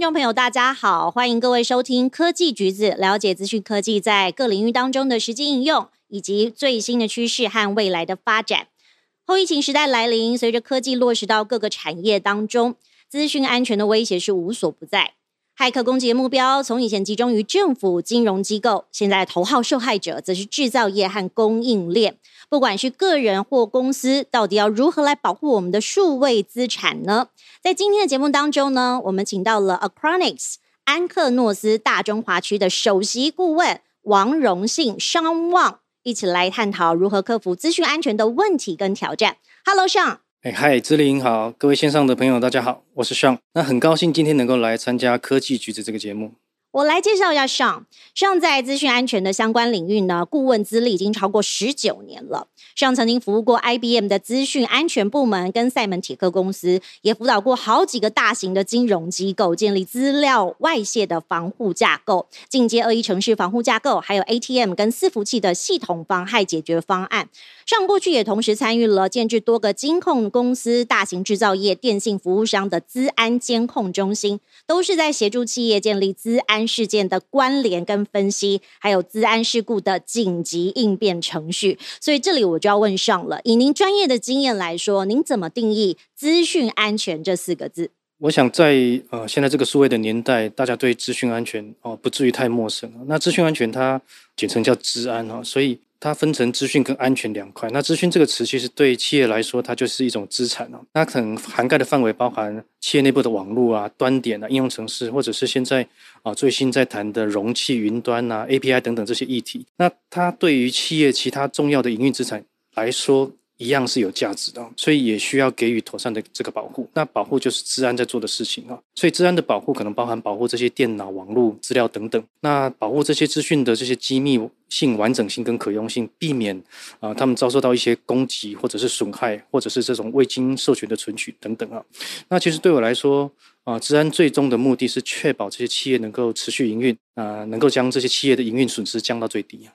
听众朋友，大家好，欢迎各位收听科技橘子，了解资讯科技在各领域当中的实际应用，以及最新的趋势和未来的发展。后疫情时代来临，随着科技落实到各个产业当中，资讯安全的威胁是无所不在。骇客攻击的目标从以前集中于政府、金融机构，现在头号受害者则是制造业和供应链。不管是个人或公司，到底要如何来保护我们的数位资产呢？在今天的节目当中呢，我们请到了 Acronics 安克诺斯大中华区的首席顾问王荣信商旺，一起来探讨如何克服资讯安全的问题跟挑战。Hello，尚。哎，嗨，志玲好，各位线上的朋友，大家好，我是 Sean。那很高兴今天能够来参加科技橘子这个节目。我来介绍一下尚尚。在资讯安全的相关领域呢，顾问资历已经超过十九年了。尚曾经服务过 IBM 的资讯安全部门，跟赛门铁克公司，也辅导过好几个大型的金融机构建立资料外泄的防护架构、进阶恶意城市防护架构，还有 ATM 跟伺服器的系统妨害解决方案。上过去也同时参与了建制多个金控公司、大型制造业、电信服务商的资安监控中心，都是在协助企业建立资安。事件的关联跟分析，还有资安事故的紧急应变程序，所以这里我就要问上了。以您专业的经验来说，您怎么定义资讯安全这四个字？我想在呃现在这个数位的年代，大家对资讯安全哦不至于太陌生。那资讯安全它简称叫资安哦，所以。它分成资讯跟安全两块。那资讯这个词其实对企业来说，它就是一种资产哦。那可能涵盖的范围包含企业内部的网络啊、端点啊、应用程式，或者是现在啊最新在谈的容器、云端啊、API 等等这些议题。那它对于企业其他重要的营运资产来说，一样是有价值的，所以也需要给予妥善的这个保护。那保护就是治安在做的事情啊。所以治安的保护可能包含保护这些电脑、网络资料等等。那保护这些资讯的这些机密性、完整性跟可用性，避免啊他们遭受到一些攻击或者是损害，或者是这种未经授权的存取等等啊。那其实对我来说啊，治安最终的目的是确保这些企业能够持续营运啊，能够将这些企业的营运损失降到最低。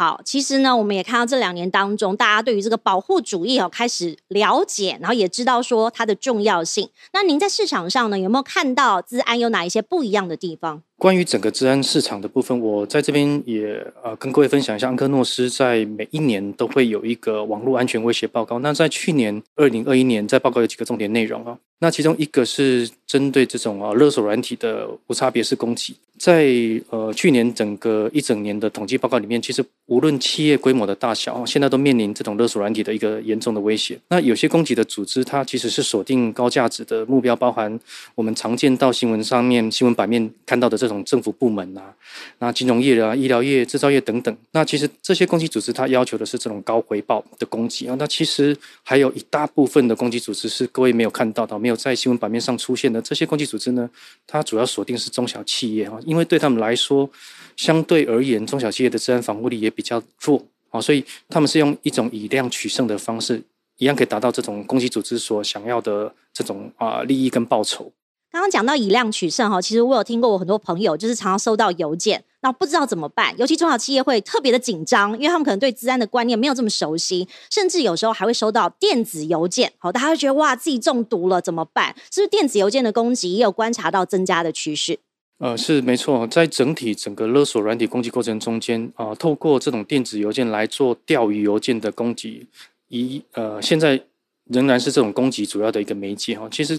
好，其实呢，我们也看到这两年当中，大家对于这个保护主义哦开始了解，然后也知道说它的重要性。那您在市场上呢，有没有看到资安有哪一些不一样的地方？关于整个治安市场的部分，我在这边也呃跟各位分享一下，安科诺斯在每一年都会有一个网络安全威胁报告。那在去年二零二一年，在报告有几个重点内容啊。那其中一个是针对这种啊勒索软体的无差别式攻击，在呃去年整个一整年的统计报告里面，其实无论企业规模的大小，现在都面临这种勒索软体的一个严重的威胁。那有些攻击的组织，它其实是锁定高价值的目标，包含我们常见到新闻上面新闻版面看到的这这种政府部门啊，那金融业啊、医疗业、制造业等等。那其实这些攻击组织，它要求的是这种高回报的攻击啊。那其实还有一大部分的攻击组织是各位没有看到的，没有在新闻版面上出现的这些攻击组织呢，它主要锁定是中小企业啊，因为对他们来说，相对而言，中小企业的治安防护力也比较弱啊，所以他们是用一种以量取胜的方式，一样可以达到这种攻击组织所想要的这种啊利益跟报酬。刚刚讲到以量取胜哈，其实我有听过我很多朋友就是常常收到邮件，那不知道怎么办，尤其中小企业会特别的紧张，因为他们可能对治安的观念没有这么熟悉，甚至有时候还会收到电子邮件，好，大家会觉得哇自己中毒了怎么办？是不是电子邮件的攻击也有观察到增加的趋势？呃，是没错，在整体整个勒索软体攻击过程中间啊，透过这种电子邮件来做钓鱼邮件的攻击，以呃现在仍然是这种攻击主要的一个媒介哈，其实。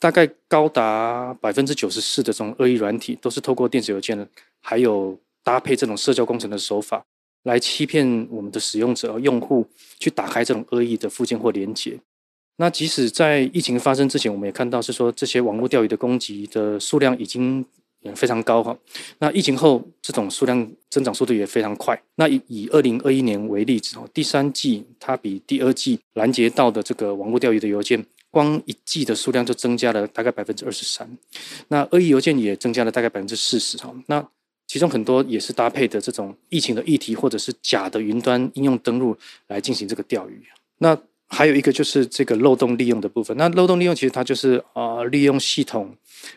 大概高达百分之九十四的这种恶意软体，都是透过电子邮件，还有搭配这种社交工程的手法，来欺骗我们的使用者、用户去打开这种恶意的附件或连接。那即使在疫情发生之前，我们也看到是说这些网络钓鱼的攻击的数量已经非常高哈。那疫情后，这种数量增长速度也非常快。那以以二零二一年为例子，第三季它比第二季拦截到的这个网络钓鱼的邮件。光一季的数量就增加了大概百分之二十三，那恶意邮件也增加了大概百分之四十哈。那其中很多也是搭配的这种疫情的议题，或者是假的云端应用登录来进行这个钓鱼。那还有一个就是这个漏洞利用的部分。那漏洞利用其实它就是啊，利用系统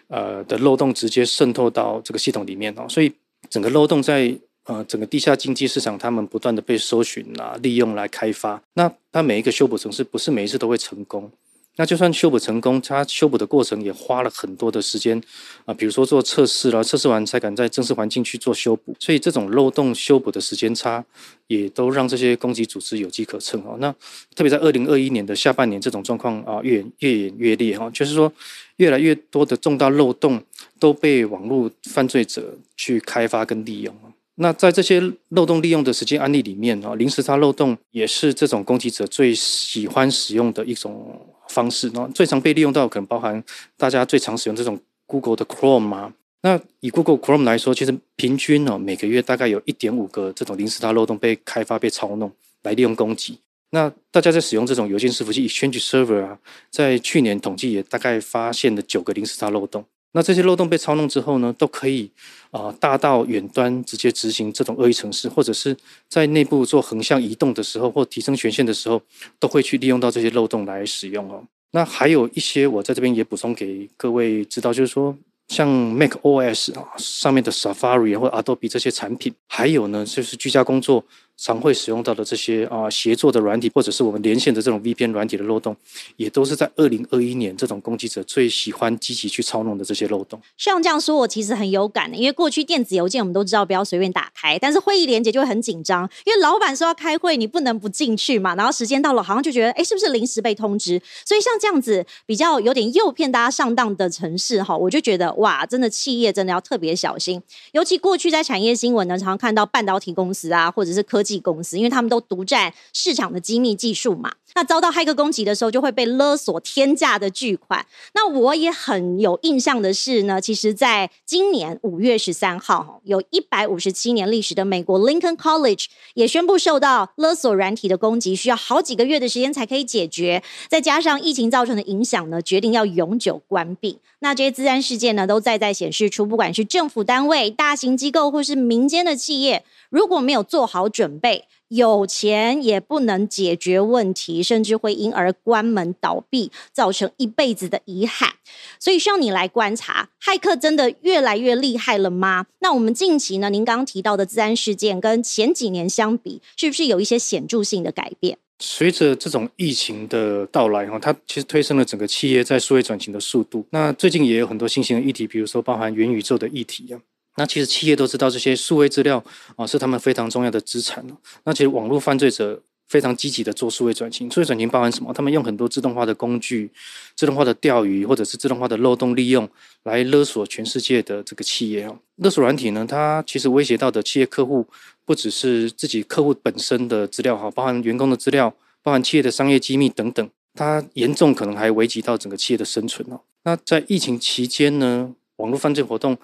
呃的漏洞直接渗透到这个系统里面哦。所以整个漏洞在呃整个地下经济市场，他们不断的被搜寻啊，利用来开发。那它每一个修补程式不是每一次都会成功。那就算修补成功，它修补的过程也花了很多的时间啊，比如说做测试了，测试完才敢在正式环境去做修补，所以这种漏洞修补的时间差，也都让这些攻击组织有机可乘哦。那特别在二零二一年的下半年，这种状况啊越越演越烈哈，就是说越来越多的重大漏洞都被网络犯罪者去开发跟利用。那在这些漏洞利用的实际案例里面啊，零时差漏洞也是这种攻击者最喜欢使用的一种方式。那最常被利用到可能包含大家最常使用这种 Google 的 Chrome 啊。那以 Google Chrome 来说，其实平均哦每个月大概有一点五个这种零时差漏洞被开发被操弄来利用攻击。那大家在使用这种邮件伺服器 Exchange Server 啊，在去年统计也大概发现了九个零时差漏洞。那这些漏洞被操弄之后呢，都可以啊大到远端直接执行这种恶意程式，或者是在内部做横向移动的时候，或提升权限的时候，都会去利用到这些漏洞来使用哦。那还有一些，我在这边也补充给各位知道，就是说。像 Mac OS 啊上面的 Safari 或 Adobe 这些产品，还有呢就是居家工作常会使用到的这些啊协作的软体，或者是我们连线的这种 VPN 软体的漏洞，也都是在二零二一年这种攻击者最喜欢积极去操弄的这些漏洞。像这样说，我其实很有感的，因为过去电子邮件我们都知道不要随便打开，但是会议连接就会很紧张，因为老板说要开会，你不能不进去嘛。然后时间到了，好像就觉得哎，是不是临时被通知？所以像这样子比较有点诱骗大家上当的城市哈，我就觉得。哇，真的企业真的要特别小心，尤其过去在产业新闻呢，常常看到半导体公司啊，或者是科技公司，因为他们都独占市场的机密技术嘛。那遭到骇客攻击的时候，就会被勒索天价的巨款。那我也很有印象的是呢，其实在今年五月十三号，有一百五十七年历史的美国 Lincoln College 也宣布受到勒索软体的攻击，需要好几个月的时间才可以解决。再加上疫情造成的影响呢，决定要永久关闭。那这些自然事件呢，都在在显示出，不管是政府单位、大型机构，或是民间的企业，如果没有做好准备。有钱也不能解决问题，甚至会因而关门倒闭，造成一辈子的遗憾。所以需要你来观察，骇客真的越来越厉害了吗？那我们近期呢？您刚刚提到的自安事件跟前几年相比，是不是有一些显著性的改变？随着这种疫情的到来，哈，它其实推升了整个企业在数位转型的速度。那最近也有很多新型的议题，比如说包含元宇宙的议题啊。那其实企业都知道这些数位资料啊是他们非常重要的资产那其实网络犯罪者非常积极的做数位转型，数位转型包含什么？他们用很多自动化的工具、自动化的钓鱼或者是自动化的漏洞利用来勒索全世界的这个企业啊。勒索软体呢，它其实威胁到的企业客户不只是自己客户本身的资料哈，包含员工的资料，包含企业的商业机密等等。它严重可能还危及到整个企业的生存哦。那在疫情期间呢，网络犯罪活动。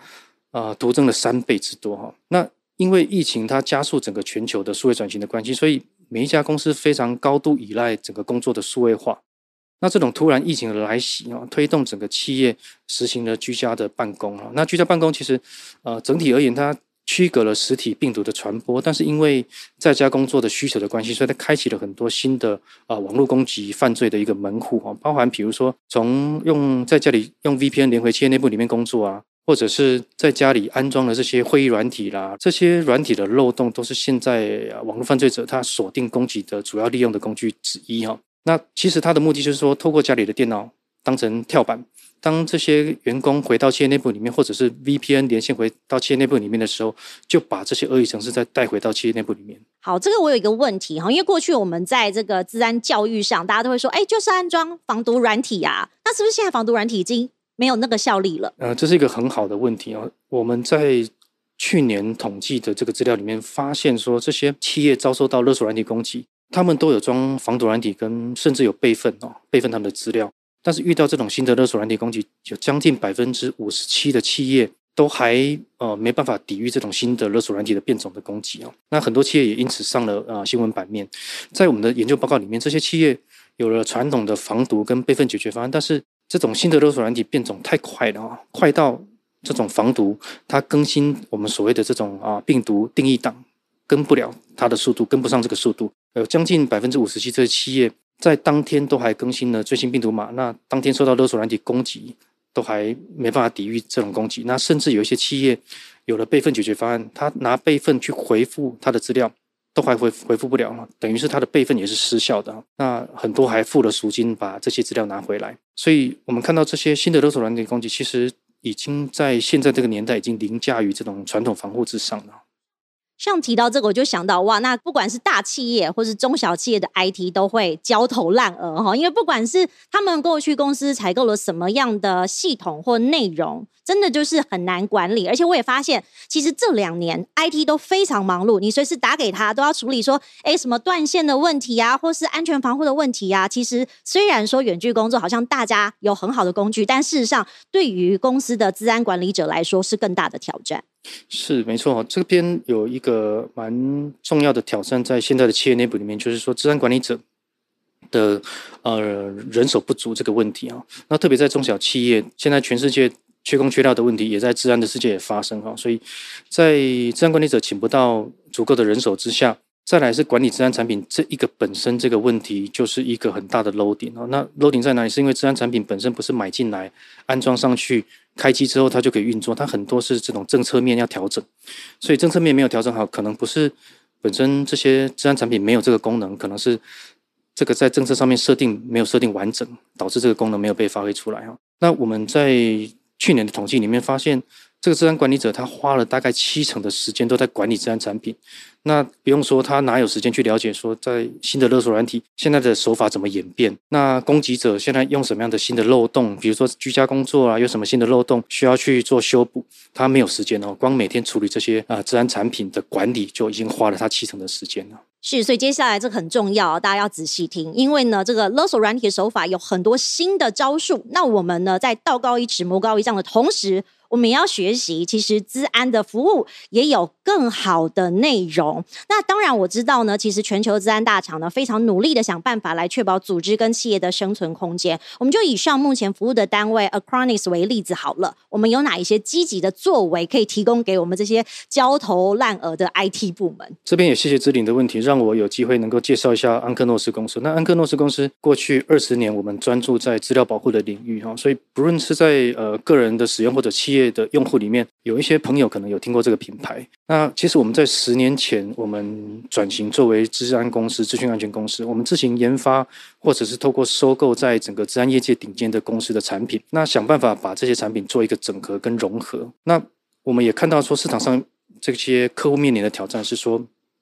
啊，徒增了三倍之多哈。那因为疫情它加速整个全球的数位转型的关系，所以每一家公司非常高度依赖整个工作的数位化。那这种突然疫情的来袭啊，推动整个企业实行了居家的办公啊。那居家办公其实呃整体而言，它区隔了实体病毒的传播，但是因为在家工作的需求的关系，所以它开启了很多新的啊网络攻击犯罪的一个门户啊，包含比如说从用在家里用 VPN 连回企业内部里面工作啊。或者是在家里安装了这些会议软体啦，这些软体的漏洞都是现在网络犯罪者他锁定攻击的主要利用的工具之一哈。那其实他的目的就是说，透过家里的电脑当成跳板，当这些员工回到企业内部里面，或者是 VPN 连线回到企业内部里面的时候，就把这些恶意程式再带回到企业内部里面。好，这个我有一个问题哈，因为过去我们在这个治安教育上，大家都会说，哎，就是安装防毒软体呀。那是不是现在防毒软体已经？没有那个效力了。呃，这是一个很好的问题啊。我们在去年统计的这个资料里面发现，说这些企业遭受到勒索软体攻击，他们都有装防毒软体，跟甚至有备份哦，备份他们的资料。但是遇到这种新的勒索软体攻击，有将近百分之五十七的企业都还呃没办法抵御这种新的勒索软体的变种的攻击哦。那很多企业也因此上了呃新闻版面。在我们的研究报告里面，这些企业有了传统的防毒跟备份解决方案，但是这种新的勒索软体变种太快了啊，快到这种防毒它更新我们所谓的这种啊病毒定义档跟不了它的速度，跟不上这个速度。有将近百分之五十七这些企业在当天都还更新了最新病毒码，那当天受到勒索软体攻击都还没办法抵御这种攻击。那甚至有一些企业有了备份解决方案，他拿备份去回复他的资料，都还回回复不了，等于是它的备份也是失效的。那很多还付了赎金把这些资料拿回来，所以我们看到这些新的勒索软件攻击，其实已经在现在这个年代已经凌驾于这种传统防护之上了。像提到这个，我就想到哇，那不管是大企业或是中小企业的 IT 都会焦头烂额哈，因为不管是他们过去公司采购了什么样的系统或内容，真的就是很难管理。而且我也发现，其实这两年 IT 都非常忙碌，你随时打给他都要处理说，哎，什么断线的问题啊，或是安全防护的问题啊。其实虽然说远距工作好像大家有很好的工具，但事实上对于公司的治安管理者来说是更大的挑战。是没错，这边有一个蛮重要的挑战，在现在的企业内部里面，就是说，治安管理者的呃人手不足这个问题啊。那特别在中小企业，现在全世界缺工缺料的问题，也在治安的世界也发生哈。所以在治安管理者请不到足够的人手之下。再来是管理治安产品这一个本身这个问题，就是一个很大的 loading 哦。那 loading 在哪里？是因为治安产品本身不是买进来安装上去，开机之后它就可以运作，它很多是这种政策面要调整，所以政策面没有调整好，可能不是本身这些治安产品没有这个功能，可能是这个在政策上面设定没有设定完整，导致这个功能没有被发挥出来哈。那我们在去年的统计里面发现。这个治安管理者，他花了大概七成的时间都在管理治安产品。那不用说，他哪有时间去了解说，在新的勒索软体现在的手法怎么演变？那攻击者现在用什么样的新的漏洞？比如说居家工作啊，有什么新的漏洞需要去做修补？他没有时间哦，光每天处理这些啊治安产品的管理就已经花了他七成的时间了。是，所以接下来这个很重要，大家要仔细听，因为呢，这个勒索软体的手法有很多新的招数。那我们呢，在道高一尺，魔高一丈的同时。我们也要学习，其实资安的服务也有更好的内容。那当然我知道呢，其实全球资安大厂呢非常努力的想办法来确保组织跟企业的生存空间。我们就以上目前服务的单位 Acronis 为例子好了，我们有哪一些积极的作为可以提供给我们这些焦头烂额的 IT 部门？这边也谢谢志玲的问题，让我有机会能够介绍一下安克诺斯公司。那安克诺斯公司过去二十年，我们专注在资料保护的领域哈，所以不论是在呃个人的使用或者企业。业的用户里面有一些朋友可能有听过这个品牌。那其实我们在十年前，我们转型作为治安公司、资讯安全公司，我们自行研发或者是透过收购在整个治安业界顶尖的公司的产品，那想办法把这些产品做一个整合跟融合。那我们也看到说，市场上这些客户面临的挑战是说。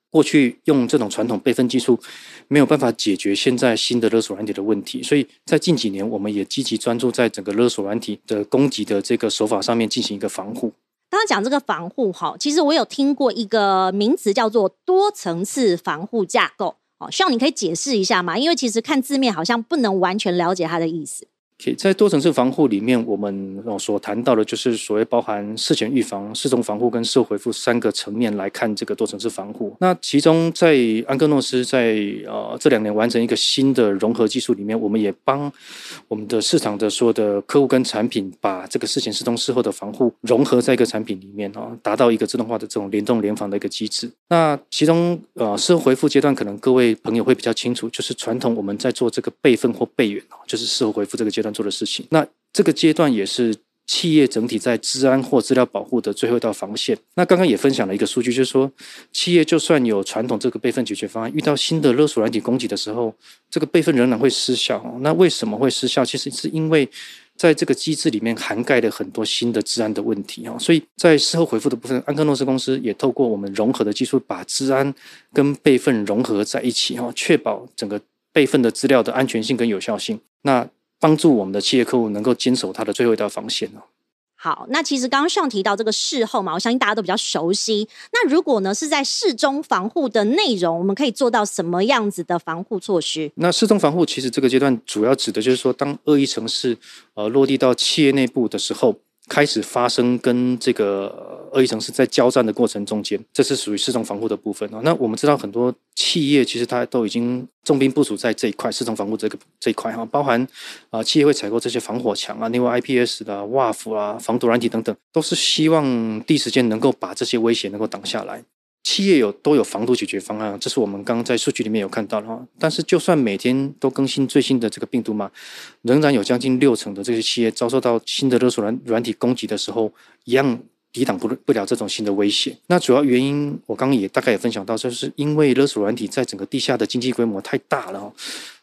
过去用这种传统备份技术没有办法解决现在新的勒索软体的问题，所以在近几年，我们也积极专注在整个勒索软体的攻击的这个手法上面进行一个防护。刚刚讲这个防护哈，其实我有听过一个名词叫做多层次防护架构，哦，希望你可以解释一下嘛，因为其实看字面好像不能完全了解它的意思。在多层次防护里面，我们所谈到的就是所谓包含事前预防、事中防护跟事后回复三个层面来看这个多层次防护。那其中在安格诺斯在呃这两年完成一个新的融合技术里面，我们也帮我们的市场的所有的客户跟产品把这个事前、事中、事后的防护融合在一个产品里面啊，达到一个自动化的这种联动联防的一个机制。那其中呃事后回复阶段，可能各位朋友会比较清楚，就是传统我们在做这个备份或备援就是事后回复这个阶段段。做的事情，那这个阶段也是企业整体在治安或资料保护的最后一道防线。那刚刚也分享了一个数据，就是说，企业就算有传统这个备份解决方案，遇到新的勒索软体攻击的时候，这个备份仍然会失效。那为什么会失效？其实是因为在这个机制里面涵盖了很多新的治安的问题啊。所以在事后回复的部分，安克诺斯公司也透过我们融合的技术，把治安跟备份融合在一起哈，确保整个备份的资料的安全性跟有效性。那帮助我们的企业客户能够坚守他的最后一道防线哦。好，那其实刚刚上提到这个事后嘛，我相信大家都比较熟悉。那如果呢是在事中防护的内容，我们可以做到什么样子的防护措施？那事中防护其实这个阶段主要指的就是说，当恶意城市呃落地到企业内部的时候。开始发生跟这个恶意城市在交战的过程中间，这是属于市场防护的部分啊。那我们知道很多企业其实它都已经重兵部署在这一块市场防护这个这一块哈，包含啊企业会采购这些防火墙啊，另外 IPS 的 WAF 啊、防毒软体等等，都是希望第一时间能够把这些威胁能够挡下来。企业有都有防毒解决方案，这是我们刚刚在数据里面有看到的哈。但是就算每天都更新最新的这个病毒嘛，仍然有将近六成的这些企业遭受到新的勒索软软体攻击的时候，一样抵挡不不了这种新的威胁。那主要原因，我刚刚也大概也分享到，就是因为勒索软体在整个地下的经济规模太大了哈，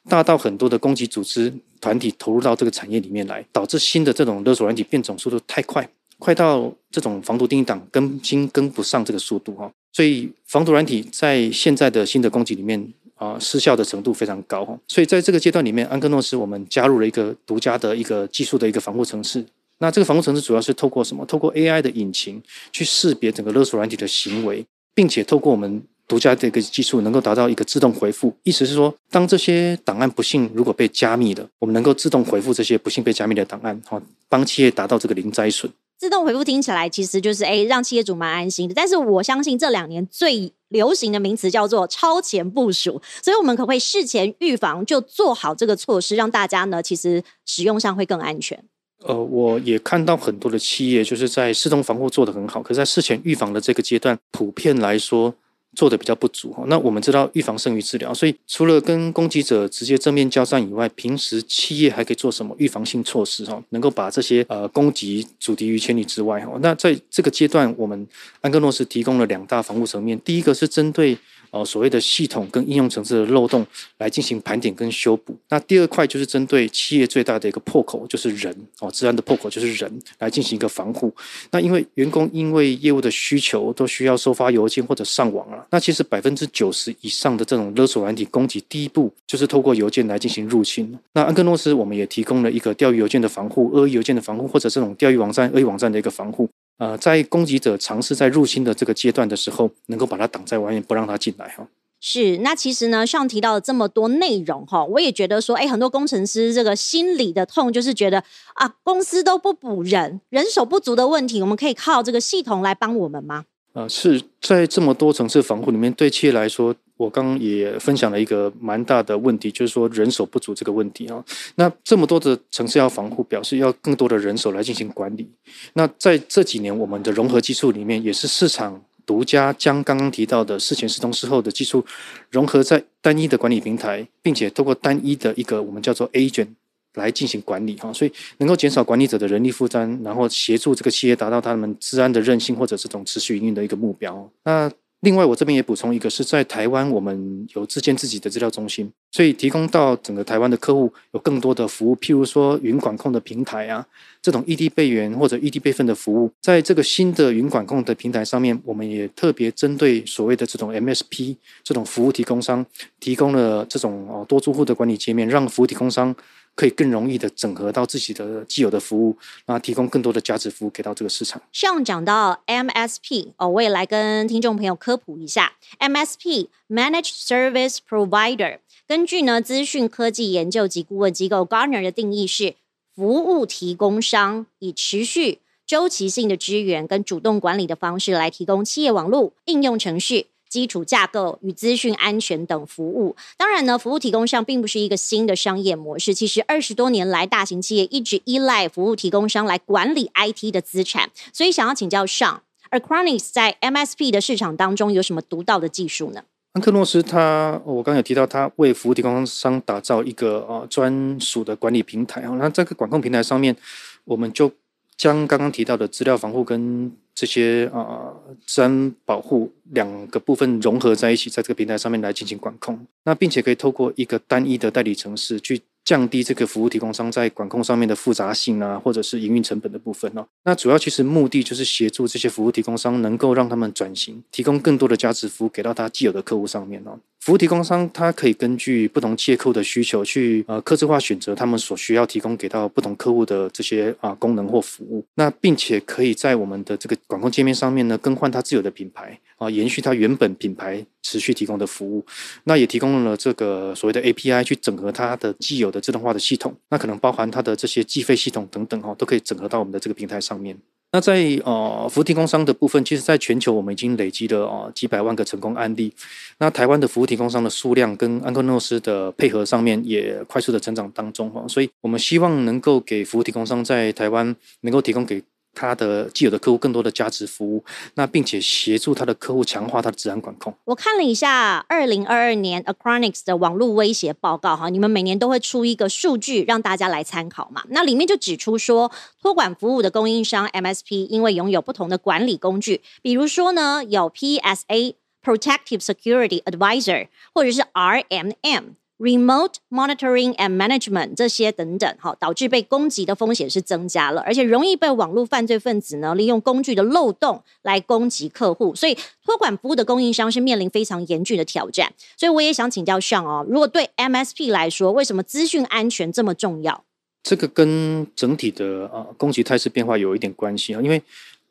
大到很多的攻击组织团体投入到这个产业里面来，导致新的这种勒索软体变种速度太快，快到这种防毒定义档更新跟不上这个速度哈。所以防毒软体在现在的新的攻击里面。啊，失效的程度非常高哈，所以在这个阶段里面，安克诺斯我们加入了一个独家的一个技术的一个防护程式。那这个防护程式主要是透过什么？透过 AI 的引擎去识别整个勒索软体的行为，并且透过我们独家的一个技术，能够达到一个自动回复。意思是说，当这些档案不幸如果被加密了，我们能够自动回复这些不幸被加密的档案，哈，帮企业达到这个零灾损。自动回复听起来其实就是哎，让企业主蛮安心的。但是我相信这两年最流行的名词叫做超前部署，所以我们可不可以事前预防，就做好这个措施，让大家呢其实使用上会更安全？呃，我也看到很多的企业就是在自动防护做得很好，可是在事前预防的这个阶段，普遍来说。做的比较不足哈，那我们知道预防胜于治疗，所以除了跟攻击者直接正面交战以外，平时企业还可以做什么预防性措施哈，能够把这些呃攻击阻敌于千里之外哈。那在这个阶段，我们安格诺斯提供了两大防护层面，第一个是针对。哦，所谓的系统跟应用层次的漏洞来进行盘点跟修补。那第二块就是针对企业最大的一个破口，就是人哦，治安的破口就是人来进行一个防护。那因为员工因为业务的需求都需要收发邮件或者上网啊，那其实百分之九十以上的这种勒索软体攻击，第一步就是透过邮件来进行入侵。那安克诺斯我们也提供了一个钓鱼邮件的防护、恶意邮件的防护，或者这种钓鱼网站、恶意网站的一个防护。呃，在攻击者尝试在入侵的这个阶段的时候，能够把它挡在外面，不让他进来哈。是，那其实呢，上提到了这么多内容哈，我也觉得说，哎，很多工程师这个心里的痛就是觉得啊，公司都不补人，人手不足的问题，我们可以靠这个系统来帮我们吗？呃，是在这么多层次防护里面，对企业来说。我刚刚也分享了一个蛮大的问题，就是说人手不足这个问题啊。那这么多的城市要防护，表示要更多的人手来进行管理。那在这几年，我们的融合技术里面，也是市场独家将刚刚提到的事前、事中、事后的技术融合在单一的管理平台，并且透过单一的一个我们叫做 agent 来进行管理哈，所以能够减少管理者的人力负担，然后协助这个企业达到他们治安的韧性或者这种持续营运的一个目标。那另外，我这边也补充一个，是在台湾，我们有自建自己的资料中心，所以提供到整个台湾的客户有更多的服务，譬如说云管控的平台啊，这种异地备援或者异地备份的服务，在这个新的云管控的平台上面，我们也特别针对所谓的这种 MSP 这种服务提供商，提供了这种哦多住户的管理界面，让服务提供商。可以更容易的整合到自己的既有的服务，那提供更多的价值服务给到这个市场。上讲到 MSP 哦，我也来跟听众朋友科普一下，MSP Managed Service Provider，根据呢资讯科技研究及顾问机构 Gartner 的定义是服务提供商，以持续周期性的支援跟主动管理的方式来提供企业网络应用程序。基础架构与资讯安全等服务，当然呢，服务提供商并不是一个新的商业模式。其实二十多年来，大型企业一直依赖服务提供商来管理 IT 的资产。所以，想要请教上 a c r o n i s 在 MSP 的市场当中有什么独到的技术呢？安克诺斯他，我刚才有提到，他为服务提供商打造一个呃专属的管理平台啊。那这个管控平台上面，我们就将刚刚提到的资料防护跟这些啊，治安保护两个部分融合在一起，在这个平台上面来进行管控。那并且可以透过一个单一的代理城市去。降低这个服务提供商在管控上面的复杂性啊，或者是营运成本的部分哦。那主要其实目的就是协助这些服务提供商能够让他们转型，提供更多的价值服务给到他既有的客户上面哦。服务提供商他可以根据不同企业客户的需求去呃，客制化选择他们所需要提供给到不同客户的这些啊功能或服务。那并且可以在我们的这个管控界面上面呢，更换它自有的品牌啊，延续它原本品牌。持续提供的服务，那也提供了这个所谓的 API 去整合它的既有的自动化的系统，那可能包含它的这些计费系统等等哈，都可以整合到我们的这个平台上面。那在呃服务提供商的部分，其实在全球我们已经累积了啊几百万个成功案例。那台湾的服务提供商的数量跟安克诺斯的配合上面也快速的成长当中哈，所以我们希望能够给服务提供商在台湾能够提供给他的既有的客户更多的价值服务，那并且协助他的客户强化他的治安管控。我看了一下二零二二年 Acronics 的网络威胁报告，哈，你们每年都会出一个数据让大家来参考嘛？那里面就指出说，托管服务的供应商 MSP 因为拥有不同的管理工具，比如说呢，有 PSA Protective Security Advisor 或者是 RMM。Remote monitoring and management 这些等等，哈，导致被攻击的风险是增加了，而且容易被网络犯罪分子呢利用工具的漏洞来攻击客户，所以托管服务的供应商是面临非常严峻的挑战。所以我也想请教上哦，如果对 MSP 来说，为什么资讯安全这么重要？这个跟整体的呃攻击态势变化有一点关系啊，因为。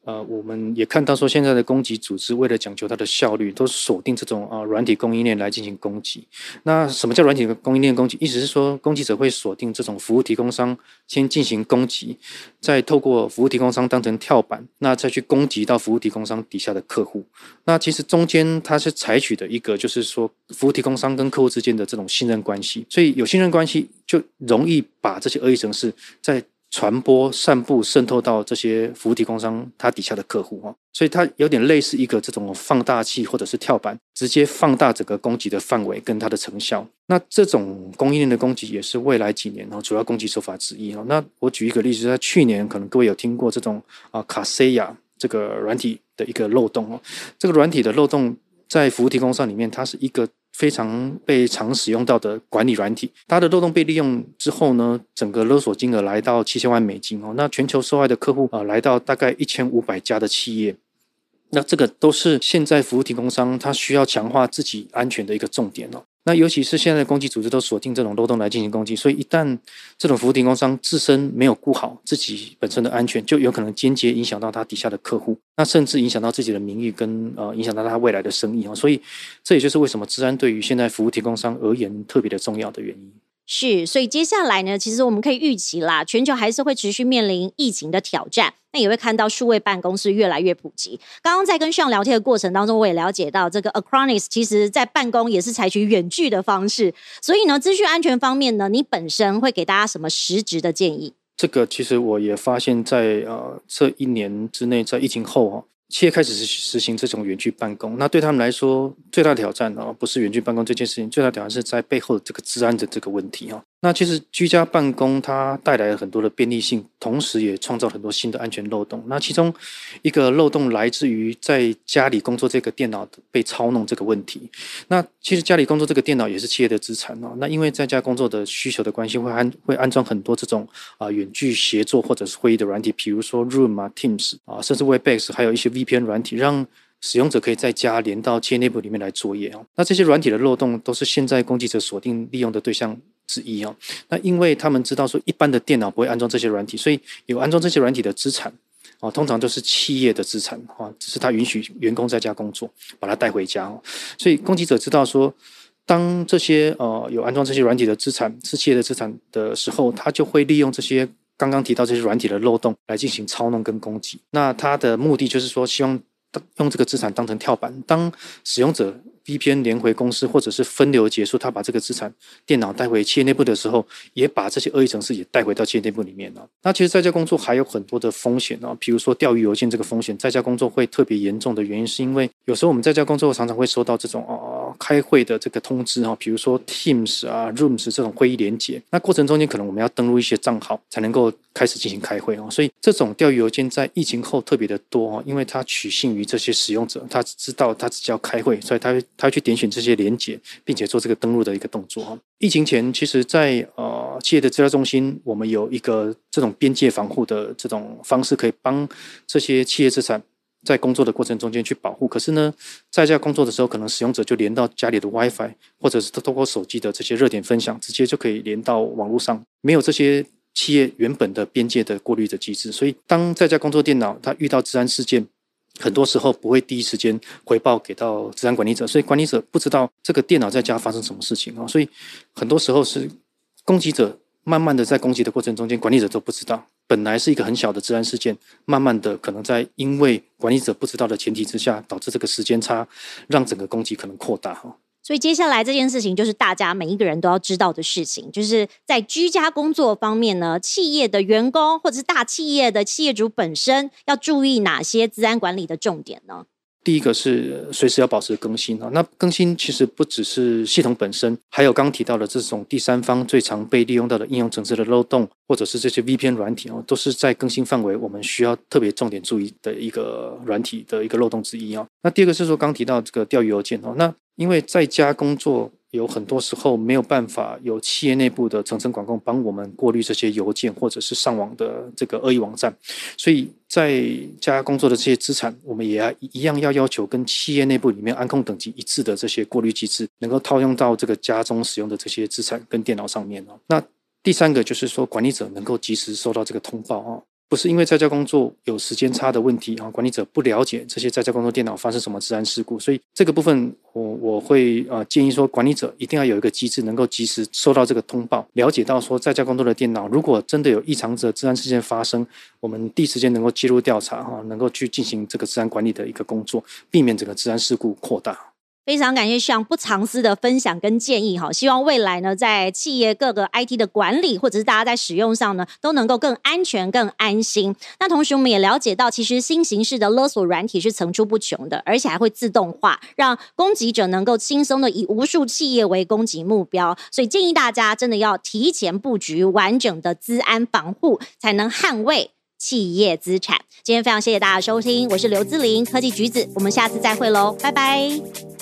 呃，我们也看到说，现在的攻击组织为了讲究它的效率，都锁定这种啊软体供应链来进行攻击。那什么叫软体供应链攻击？意思是说，攻击者会锁定这种服务提供商，先进行攻击，再透过服务提供商当成跳板，那再去攻击到服务提供商底下的客户。那其实中间它是采取的一个，就是说服务提供商跟客户之间的这种信任关系。所以有信任关系，就容易把这些恶意程式在。传播、散布、渗透到这些服务提供商他底下的客户哦，所以它有点类似一个这种放大器或者是跳板，直接放大整个攻击的范围跟它的成效。那这种供应链的攻击也是未来几年哦主要攻击手法之一哦。那我举一个例子，在去年可能各位有听过这种啊卡西亚这个软体的一个漏洞哦，这个软体的漏洞在服务提供商里面，它是一个。非常被常使用到的管理软体，它的漏洞被利用之后呢，整个勒索金额来到七千万美金哦。那全球受害的客户啊，来到大概一千五百家的企业。那这个都是现在服务提供商他需要强化自己安全的一个重点哦。那尤其是现在的攻击组织都锁定这种漏洞来进行攻击，所以一旦这种服务提供商自身没有顾好自己本身的安全，就有可能间接影响到他底下的客户，那甚至影响到自己的名誉跟呃影响到他未来的生意啊。所以这也就是为什么治安对于现在服务提供商而言特别的重要的原因。是，所以接下来呢，其实我们可以预期啦，全球还是会持续面临疫情的挑战。那也会看到数位办公是越来越普及。刚刚在跟上聊天的过程当中，我也了解到，这个 Acronis 其实在办公也是采取远距的方式。所以呢，资讯安全方面呢，你本身会给大家什么实质的建议？这个其实我也发现，在呃这一年之内，在疫情后啊。企业开始实实行这种远距办公，那对他们来说最大挑战呢，不是远距办公这件事情，最大挑战是在背后的这个治安的这个问题啊。那其实居家办公它带来了很多的便利性，同时也创造很多新的安全漏洞。那其中一个漏洞来自于在家里工作这个电脑被操弄这个问题。那其实家里工作这个电脑也是企业的资产哦。那因为在家工作的需求的关系，会安会安装很多这种啊远距协作或者是会议的软体，比如说 Room 啊、Teams 啊，甚至 Webex，还有一些 VPN 软体，让使用者可以在家连到企业内部里面来作业哦。那这些软体的漏洞都是现在攻击者锁定利用的对象。之一哦，那因为他们知道说一般的电脑不会安装这些软体，所以有安装这些软体的资产哦，通常都是企业的资产哦，只是他允许员工在家工作，把它带回家哦。所以攻击者知道说，当这些呃有安装这些软体的资产是企业的资产的时候，他就会利用这些刚刚提到这些软体的漏洞来进行操弄跟攻击。那他的目的就是说，希望用这个资产当成跳板，当使用者。VPN 连回公司，或者是分流结束，他把这个资产电脑带回企业内部的时候，也把这些恶意程式也带回到企业内部里面了。那其实在家工作还有很多的风险啊，比如说钓鱼邮件这个风险，在家工作会特别严重的原因，是因为有时候我们在家工作常常会收到这种哦开会的这个通知哈，比如说 Teams 啊、Rooms 这种会议连接，那过程中间可能我们要登录一些账号才能够开始进行开会哦，所以这种钓鱼邮件在疫情后特别的多哦，因为它取信于这些使用者，他知道他只叫开会，所以他他去点选这些连接，并且做这个登录的一个动作哈。疫情前，其实，在呃企业的资料中心，我们有一个这种边界防护的这种方式，可以帮这些企业资产在工作的过程中间去保护。可是呢，在家工作的时候，可能使用者就连到家里的 WiFi，或者是通过手机的这些热点分享，直接就可以连到网络上，没有这些企业原本的边界的过滤的机制。所以，当在家工作电脑它遇到治安事件，很多时候不会第一时间回报给到治安管理者，所以管理者不知道这个电脑在家发生什么事情啊。所以很多时候是攻击者慢慢的在攻击的过程中间，管理者都不知道。本来是一个很小的治安事件，慢慢的可能在因为管理者不知道的前提之下，导致这个时间差，让整个攻击可能扩大哈。所以接下来这件事情就是大家每一个人都要知道的事情，就是在居家工作方面呢，企业的员工或者是大企业的企业主本身要注意哪些治安管理的重点呢？第一个是随时要保持更新啊，那更新其实不只是系统本身，还有刚提到的这种第三方最常被利用到的应用程式的漏洞，或者是这些 VPN 软体哦，都是在更新范围我们需要特别重点注意的一个软体的一个漏洞之一哦。那第二个是说刚提到这个钓鱼邮件哦，那因为在家工作。有很多时候没有办法有企业内部的层层管控帮我们过滤这些邮件或者是上网的这个恶意网站，所以在家工作的这些资产，我们也要一样要要求跟企业内部里面安控等级一致的这些过滤机制，能够套用到这个家中使用的这些资产跟电脑上面哦。那第三个就是说，管理者能够及时收到这个通报哦。不是因为在家工作有时间差的问题啊，管理者不了解这些在家工作电脑发生什么治安事故，所以这个部分我我会呃建议说，管理者一定要有一个机制，能够及时收到这个通报，了解到说在家工作的电脑如果真的有异常者治安事件发生，我们第一时间能够介入调查哈，能够去进行这个治安管理的一个工作，避免整个治安事故扩大。非常感谢像不藏私的分享跟建议哈，希望未来呢，在企业各个 IT 的管理或者是大家在使用上呢，都能够更安全、更安心。那同时我们也了解到，其实新形式的勒索软体是层出不穷的，而且还会自动化，让攻击者能够轻松的以无数企业为攻击目标。所以建议大家真的要提前布局完整的资安防护，才能捍卫企业资产。今天非常谢谢大家收听，我是刘姿玲科技橘子，我们下次再会喽，拜拜。